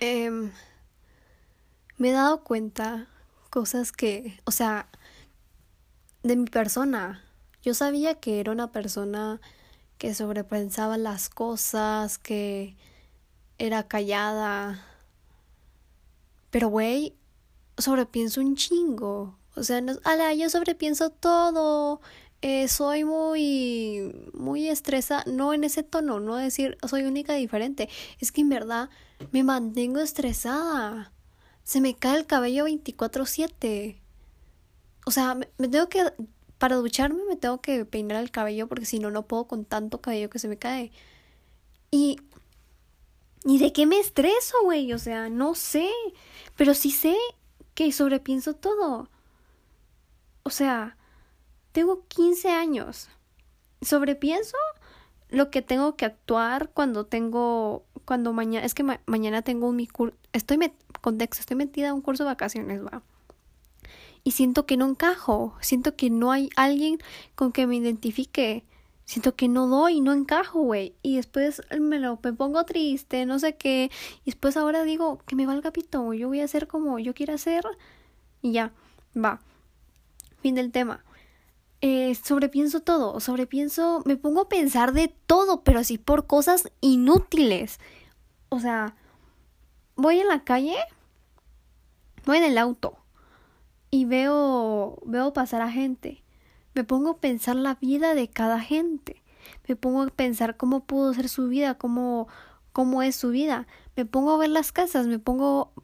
Em, me he dado cuenta cosas que, o sea, de mi persona. Yo sabía que era una persona que sobrepensaba las cosas, que era callada. Pero, güey, sobrepienso un chingo. O sea, no, ala, yo sobrepienso todo. Eh, soy muy, muy estresada. No en ese tono, no decir soy única y diferente. Es que en verdad me mantengo estresada. Se me cae el cabello 24-7. O sea, me, me tengo que para ducharme me tengo que peinar el cabello porque si no, no puedo con tanto cabello que se me cae. Y... ¿Y de qué me estreso, güey? O sea, no sé. Pero sí sé que sobrepienso todo. O sea, tengo 15 años. Sobrepienso lo que tengo que actuar cuando tengo, cuando mañana, es que mañana tengo mi curso, estoy, met contexto, estoy metida en un curso de vacaciones, va y siento que no encajo, siento que no hay alguien con que me identifique, siento que no doy, no encajo, güey, y después me lo me pongo triste, no sé qué, y después ahora digo que me valga pito, yo voy a hacer como yo quiera hacer y ya, va. Fin del tema. Eh, sobrepienso todo, sobrepienso, me pongo a pensar de todo, pero así por cosas inútiles. O sea, voy en la calle, voy en el auto, y veo, veo pasar a gente. Me pongo a pensar la vida de cada gente. Me pongo a pensar cómo pudo ser su vida, cómo, cómo es su vida. Me pongo a ver las casas, me pongo,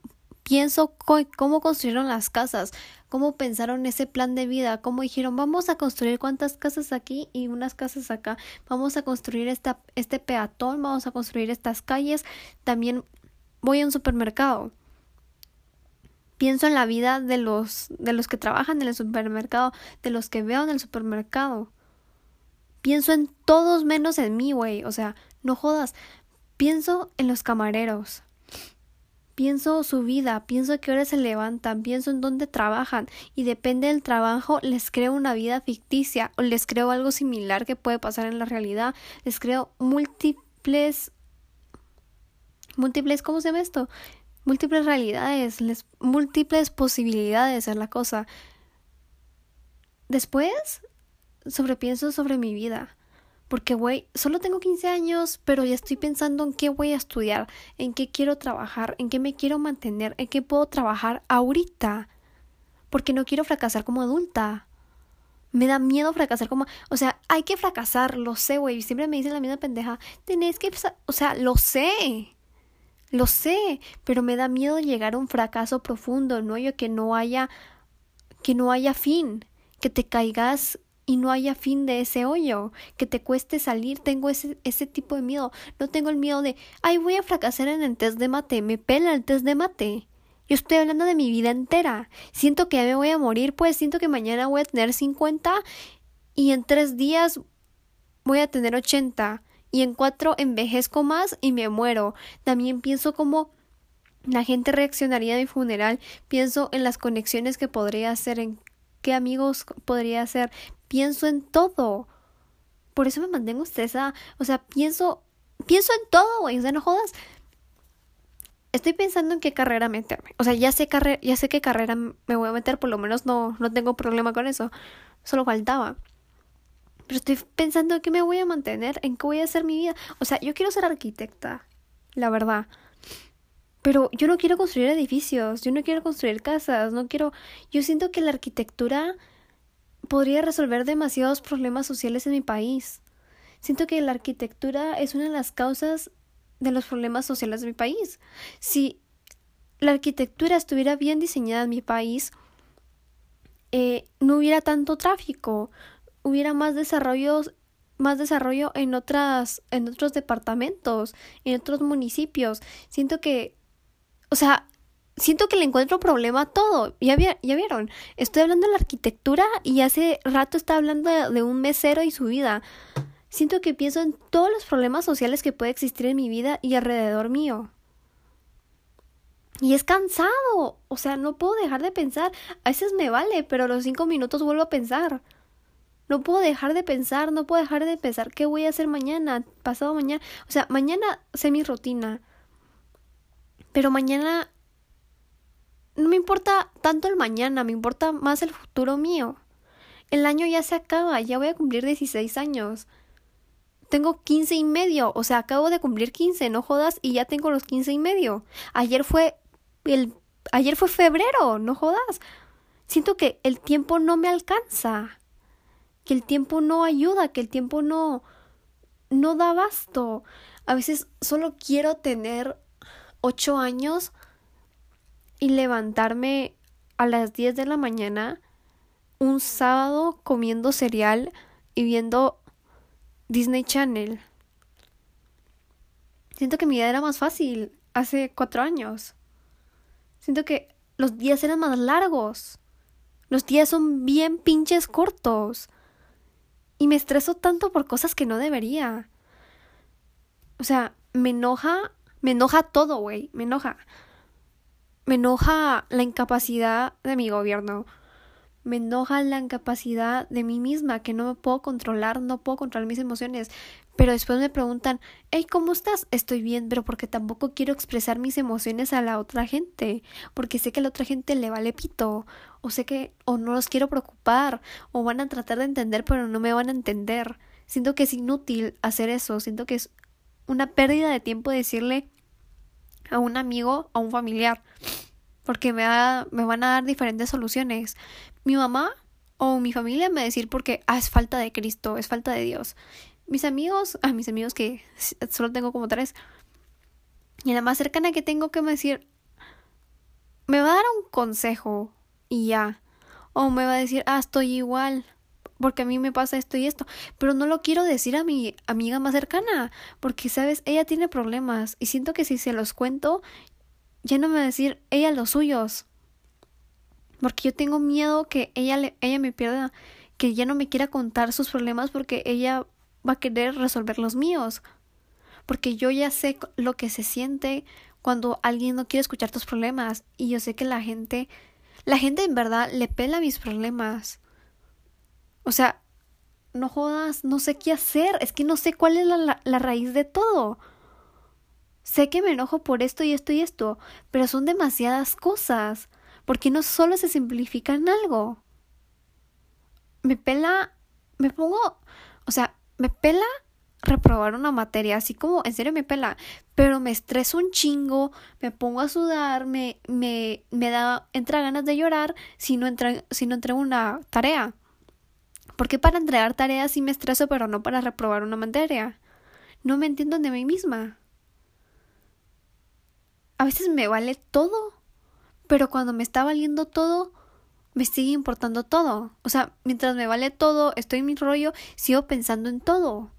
pienso cómo construyeron las casas, cómo pensaron ese plan de vida, cómo dijeron vamos a construir cuántas casas aquí y unas casas acá, vamos a construir esta, este peatón, vamos a construir estas calles. También voy a un supermercado pienso en la vida de los de los que trabajan en el supermercado, de los que veo en el supermercado. Pienso en todos menos en mí, güey, o sea, no jodas. Pienso en los camareros. Pienso su vida, pienso qué hora se levantan, pienso en dónde trabajan y depende del trabajo les creo una vida ficticia o les creo algo similar que puede pasar en la realidad, les creo múltiples múltiples, ¿cómo se llama esto? múltiples realidades, les, múltiples posibilidades es la cosa. Después, sobrepienso sobre mi vida. Porque, güey, solo tengo 15 años, pero ya estoy pensando en qué voy a estudiar, en qué quiero trabajar, en qué me quiero mantener, en qué puedo trabajar ahorita. Porque no quiero fracasar como adulta. Me da miedo fracasar como... O sea, hay que fracasar, lo sé, güey. Siempre me dicen la misma pendeja. Tenés que... O sea, lo sé. Lo sé, pero me da miedo llegar a un fracaso profundo, no yo que no haya que no haya fin, que te caigas y no haya fin de ese hoyo, que te cueste salir, tengo ese, ese tipo de miedo, no tengo el miedo de, ay, voy a fracasar en el test de mate, me pela el test de mate. Yo estoy hablando de mi vida entera. Siento que me voy a morir, pues siento que mañana voy a tener 50 y en tres días voy a tener 80 y en cuatro envejezco más y me muero. También pienso cómo la gente reaccionaría a mi funeral, pienso en las conexiones que podría hacer, en qué amigos podría hacer, pienso en todo. Por eso me mantengo estresada, o sea, pienso, pienso en todo, güey, o sea, no jodas. Estoy pensando en qué carrera meterme. O sea, ya sé ya sé qué carrera me voy a meter, por lo menos no, no tengo problema con eso. Solo faltaba pero estoy pensando en qué me voy a mantener, en qué voy a hacer mi vida. O sea, yo quiero ser arquitecta, la verdad. Pero yo no quiero construir edificios, yo no quiero construir casas, no quiero... Yo siento que la arquitectura podría resolver demasiados problemas sociales en mi país. Siento que la arquitectura es una de las causas de los problemas sociales de mi país. Si la arquitectura estuviera bien diseñada en mi país, eh, no hubiera tanto tráfico, hubiera más desarrollos más desarrollo en otras en otros departamentos, en otros municipios. Siento que o sea, siento que le encuentro problema a todo. Ya, ya vieron, estoy hablando de la arquitectura y hace rato estaba hablando de, un mesero y su vida. Siento que pienso en todos los problemas sociales que puede existir en mi vida y alrededor mío. Y es cansado. O sea, no puedo dejar de pensar. A veces me vale, pero a los cinco minutos vuelvo a pensar. No puedo dejar de pensar, no puedo dejar de pensar qué voy a hacer mañana, pasado mañana. O sea, mañana sé mi rutina. Pero mañana no me importa tanto el mañana, me importa más el futuro mío. El año ya se acaba, ya voy a cumplir 16 años. Tengo 15 y medio, o sea, acabo de cumplir 15, no jodas, y ya tengo los 15 y medio. Ayer fue el ayer fue febrero, no jodas. Siento que el tiempo no me alcanza. Que el tiempo no ayuda, que el tiempo no no da basto. A veces solo quiero tener 8 años y levantarme a las 10 de la mañana un sábado comiendo cereal y viendo Disney Channel. Siento que mi vida era más fácil hace cuatro años. Siento que los días eran más largos. Los días son bien pinches cortos. Y me estreso tanto por cosas que no debería. O sea, me enoja, me enoja todo, güey, me enoja. Me enoja la incapacidad de mi gobierno. Me enoja la incapacidad de mí misma, que no me puedo controlar, no puedo controlar mis emociones. Pero después me preguntan, hey, ¿cómo estás? Estoy bien, pero porque tampoco quiero expresar mis emociones a la otra gente. Porque sé que a la otra gente le vale pito. O sé que, o no los quiero preocupar. O van a tratar de entender, pero no me van a entender. Siento que es inútil hacer eso. Siento que es una pérdida de tiempo decirle a un amigo, a un familiar, porque me, me van a dar diferentes soluciones. Mi mamá o mi familia me va a decir porque ah, es falta de Cristo, es falta de Dios. Mis amigos, a ah, mis amigos que solo tengo como tres, y la más cercana que tengo que me decir, me va a dar un consejo y ya. O me va a decir, ah, estoy igual porque a mí me pasa esto y esto, pero no lo quiero decir a mi amiga más cercana, porque sabes, ella tiene problemas y siento que si se los cuento, ya no me va a decir ella los suyos. Porque yo tengo miedo que ella le, ella me pierda, que ya no me quiera contar sus problemas porque ella va a querer resolver los míos. Porque yo ya sé lo que se siente cuando alguien no quiere escuchar tus problemas y yo sé que la gente la gente en verdad le pela mis problemas. O sea, no jodas, no sé qué hacer, es que no sé cuál es la, la, raíz de todo. Sé que me enojo por esto y esto y esto, pero son demasiadas cosas, porque no solo se simplifica en algo. Me pela, me pongo, o sea, me pela reprobar una materia, así como en serio me pela, pero me estreso un chingo, me pongo a sudar, me, me, me da, entra ganas de llorar si no entra, si no entrego una tarea. ¿Por qué para entregar tareas sí me estreso pero no para reprobar una materia? No me entiendo de mí misma. A veces me vale todo, pero cuando me está valiendo todo, me sigue importando todo. O sea, mientras me vale todo, estoy en mi rollo, sigo pensando en todo.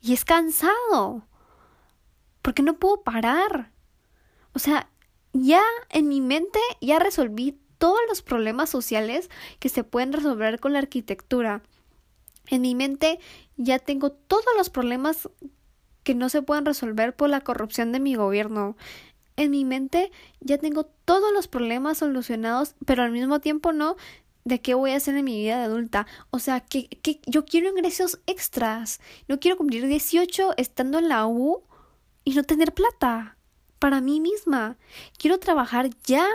Y es cansado. Porque no puedo parar. O sea, ya en mi mente ya resolví todos los problemas sociales que se pueden resolver con la arquitectura. En mi mente ya tengo todos los problemas que no se pueden resolver por la corrupción de mi gobierno. En mi mente ya tengo todos los problemas solucionados, pero al mismo tiempo no de qué voy a hacer en mi vida de adulta. O sea, que, que yo quiero ingresos extras. No quiero cumplir 18 estando en la U y no tener plata para mí misma. Quiero trabajar ya.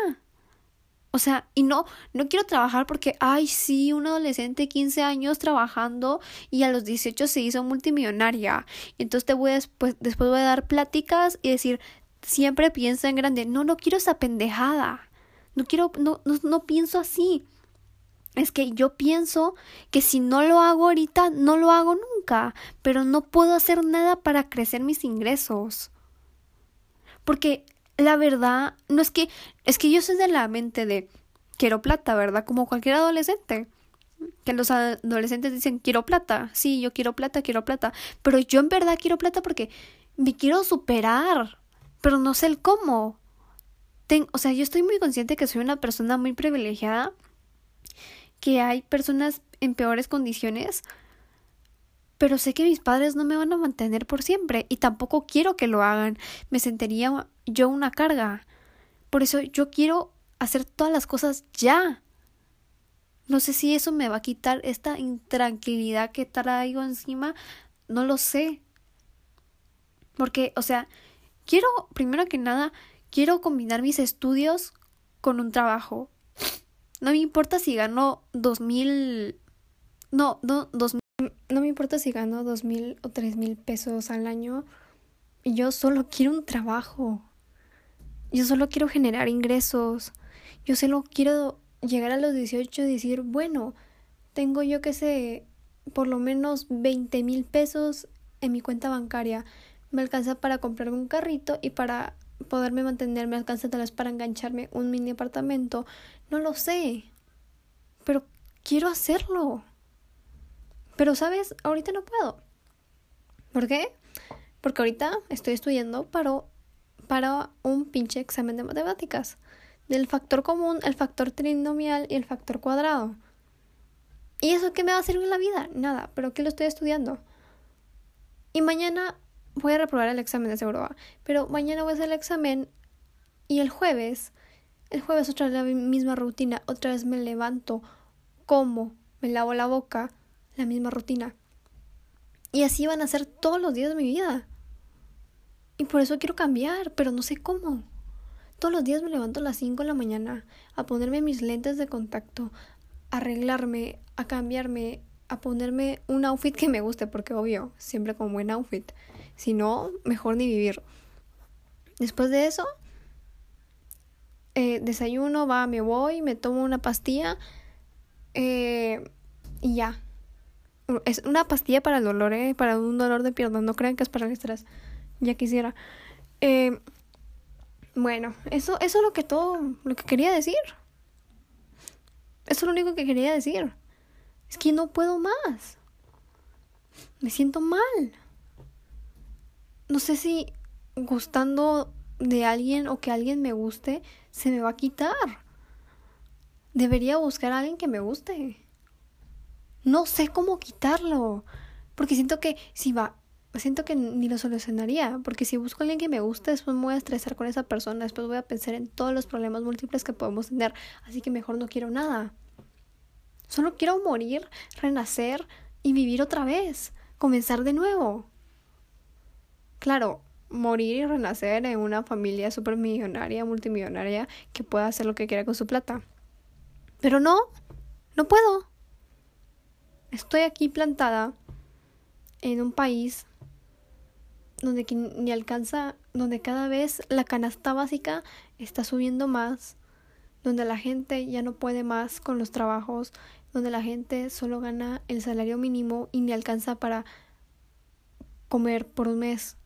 O sea, y no, no quiero trabajar porque, ay, sí, un adolescente de 15 años trabajando y a los 18 se hizo multimillonaria. Entonces te voy a después, después voy a dar pláticas y decir, siempre piensa en grande. No, no quiero esa pendejada. No quiero, no, no, no pienso así. Es que yo pienso que si no lo hago ahorita, no lo hago nunca, pero no puedo hacer nada para crecer mis ingresos. Porque la verdad, no es que, es que yo soy de la mente de quiero plata, ¿verdad? Como cualquier adolescente. Que los adolescentes dicen quiero plata, sí, yo quiero plata, quiero plata, pero yo en verdad quiero plata porque me quiero superar, pero no sé el cómo. o sea, yo estoy muy consciente que soy una persona muy privilegiada, que hay personas en peores condiciones, pero sé que mis padres no me van a mantener por siempre y tampoco quiero que lo hagan. Me sentiría yo una carga. Por eso yo quiero hacer todas las cosas ya. No sé si eso me va a quitar esta intranquilidad que traigo encima. No lo sé. Porque, o sea, quiero, primero que nada, quiero combinar mis estudios con un trabajo. No me importa si gano dos mil, no, no, dos no me importa si gano dos mil o tres mil pesos al año. Yo solo quiero un trabajo. Yo solo quiero generar ingresos. Yo solo quiero llegar a los 18 y decir, bueno, tengo yo que sé, por lo menos 20 mil pesos en mi cuenta bancaria. Me alcanza para comprarme un carrito y para poderme mantener, me alcanza tal vez para engancharme un mini apartamento. No lo sé. Pero quiero hacerlo. Pero, ¿sabes? Ahorita no puedo. ¿Por qué? Porque ahorita estoy estudiando para, para un pinche examen de matemáticas. Del factor común, el factor trinomial y el factor cuadrado. ¿Y eso qué me va a servir en la vida? Nada, pero ¿qué lo estoy estudiando? Y mañana voy a reprobar el examen de seguro. Pero mañana voy a hacer el examen y el jueves, el jueves otra vez la misma rutina, otra vez me levanto, como, me lavo la boca, la misma rutina. Y así van a ser todos los días de mi vida. Y por eso quiero cambiar, pero no sé cómo. Todos los días me levanto a las 5 de la mañana a ponerme mis lentes de contacto, a arreglarme, a cambiarme, a ponerme un outfit que me guste, porque obvio, siempre con buen outfit. Si no, mejor ni vivir. Después de eso, eh, desayuno, va, me voy, me tomo una pastilla eh, y ya. Es una pastilla para el dolor, ¿eh? Para un dolor de pierna. No crean que es para el estrés. Ya quisiera. Eh, bueno, eso, eso es lo que todo, lo que quería decir. Eso es lo único que quería decir. Es que no puedo más. Me siento mal. No sé si gustando de alguien o que alguien me guste se me va a quitar. Debería buscar a alguien que me guste no sé cómo quitarlo. Porque siento que si va, siento que ni lo solucionaría. Porque si busco a alguien que me guste, después me voy a estresar con esa persona. Después voy a pensar en todos los problemas múltiples que podemos tener. Así que mejor no quiero nada. Solo quiero morir, renacer y vivir otra vez. Comenzar de nuevo. Claro, morir y renacer en una familia millonaria, multimillonaria, que pueda hacer lo que quiera con su plata. Pero no, no puedo. Estoy aquí plantada en un país donde ni alcanza, donde cada vez la canasta básica está subiendo más, donde la gente ya no puede más con los trabajos, donde la gente solo gana el salario mínimo y ni alcanza para comer por un mes.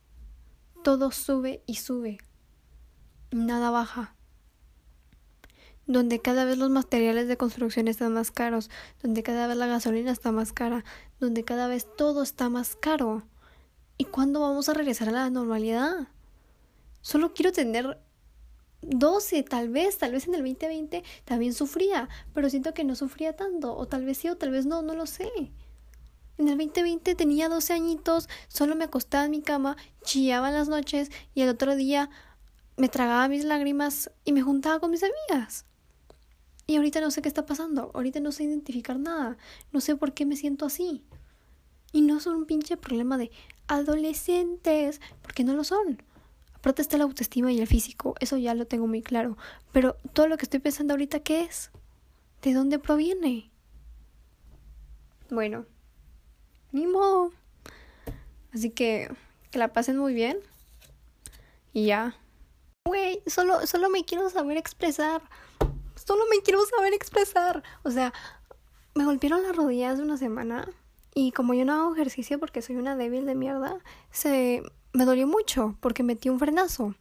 Todo sube y sube, nada baja donde cada vez los materiales de construcción están más caros, donde cada vez la gasolina está más cara, donde cada vez todo está más caro. ¿Y cuándo vamos a regresar a la normalidad? Solo quiero tener 12, tal vez, tal vez en el 2020 también sufría, pero siento que no sufría tanto, o tal vez sí, o tal vez no, no lo sé. En el 2020 tenía 12 añitos, solo me acostaba en mi cama, chillaba las noches y el otro día me tragaba mis lágrimas y me juntaba con mis amigas. Y ahorita no sé qué está pasando, ahorita no sé identificar nada, no sé por qué me siento así. Y no son un pinche problema de adolescentes, porque no lo son. Aparte está la autoestima y el físico, eso ya lo tengo muy claro. Pero todo lo que estoy pensando ahorita, ¿qué es? ¿De dónde proviene? Bueno, ni modo. Así que que la pasen muy bien. Y ya. Güey, solo, solo me quiero saber expresar solo me quiero saber expresar. O sea, me golpearon las rodillas de una semana y como yo no hago ejercicio porque soy una débil de mierda, se me dolió mucho porque metí un frenazo.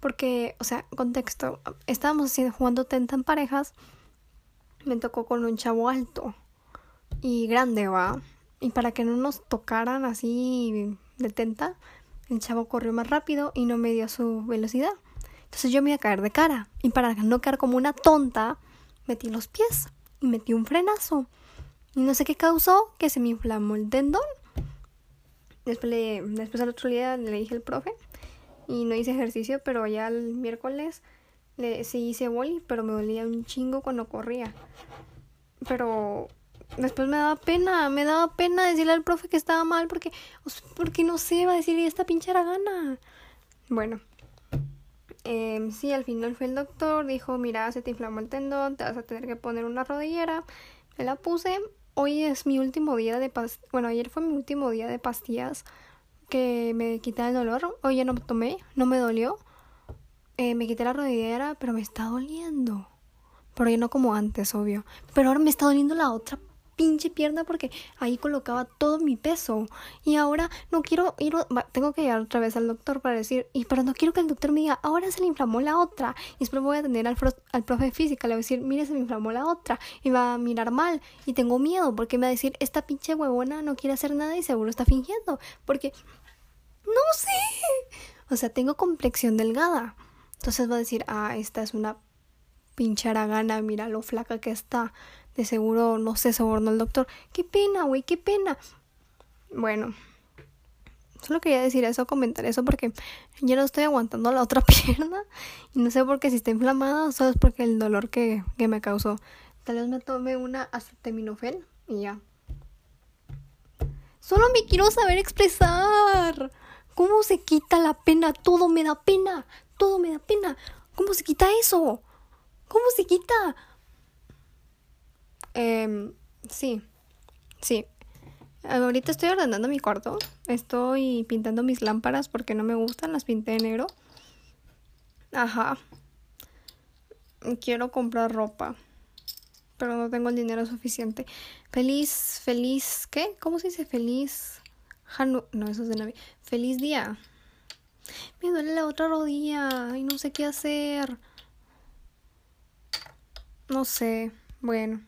Porque, o sea, contexto, estábamos haciendo, jugando tenta en parejas, me tocó con un chavo alto y grande, va. Y para que no nos tocaran así de tenta, el chavo corrió más rápido y no me dio su velocidad. Entonces yo me iba a caer de cara. Y para no quedar como una tonta, metí los pies y metí un frenazo. Y no sé qué causó, que se me inflamó el tendón. Después, le, después al otro día le dije al profe y no hice ejercicio, pero ya el miércoles le, sí hice boli, pero me dolía un chingo cuando corría. Pero después me daba pena, me daba pena decirle al profe que estaba mal porque, porque no sé, va a decir, esta pinche gana. Bueno, Eh, sí, al final fue el doctor, dijo, mira, se te inflamó el tendón, te vas a tener que poner una rodillera. Me la puse. Hoy es mi último día de pastillas. Bueno, ayer fue mi último día de pastillas que me quita el dolor. Hoy ya no tomé, no me dolió. Eh, me quité la rodillera, pero me está doliendo. Pero ya no como antes, obvio. Pero ahora me está doliendo la otra pinche pierna porque ahí colocaba todo mi peso. Y ahora no quiero ir, tengo que ir otra vez al doctor para decir, y pero no quiero que el doctor me diga, ahora se le inflamó la otra. Y después voy a atender al, al profe física, le voy a decir, mire, se me inflamó la otra. Y va a mirar mal. Y tengo miedo porque me va a decir, esta pinche huevona no quiere hacer nada y seguro está fingiendo. Porque, no sé. O sea, tengo complexión delgada. Entonces va a decir, ah, esta es una pinche aragana, mira lo flaca que está. De seguro no se sobornó el doctor. Qué pena, güey, qué pena. Bueno, solo quería decir eso, comentar eso porque ya no estoy aguantando la otra pierna y no sé por qué si está inflamada solo es porque el dolor que, que me causó. Tal vez me tome una acetaminofén y ya. Solo me quiero saber expresar. ¿Cómo se quita la pena? Todo me da pena. Todo me da pena. ¿Cómo se quita eso? ¿Cómo se quita? Eh, sí, sí. Ahorita estoy ordenando mi cuarto. Estoy pintando mis lámparas porque no me gustan, las pinté de negro. Ajá. Quiero comprar ropa, pero no tengo el dinero suficiente. Feliz, feliz, ¿qué? ¿Cómo se dice feliz? No, eso es de Navidad. Feliz día. Me duele la otra rodilla y no sé qué hacer. No sé. Bueno.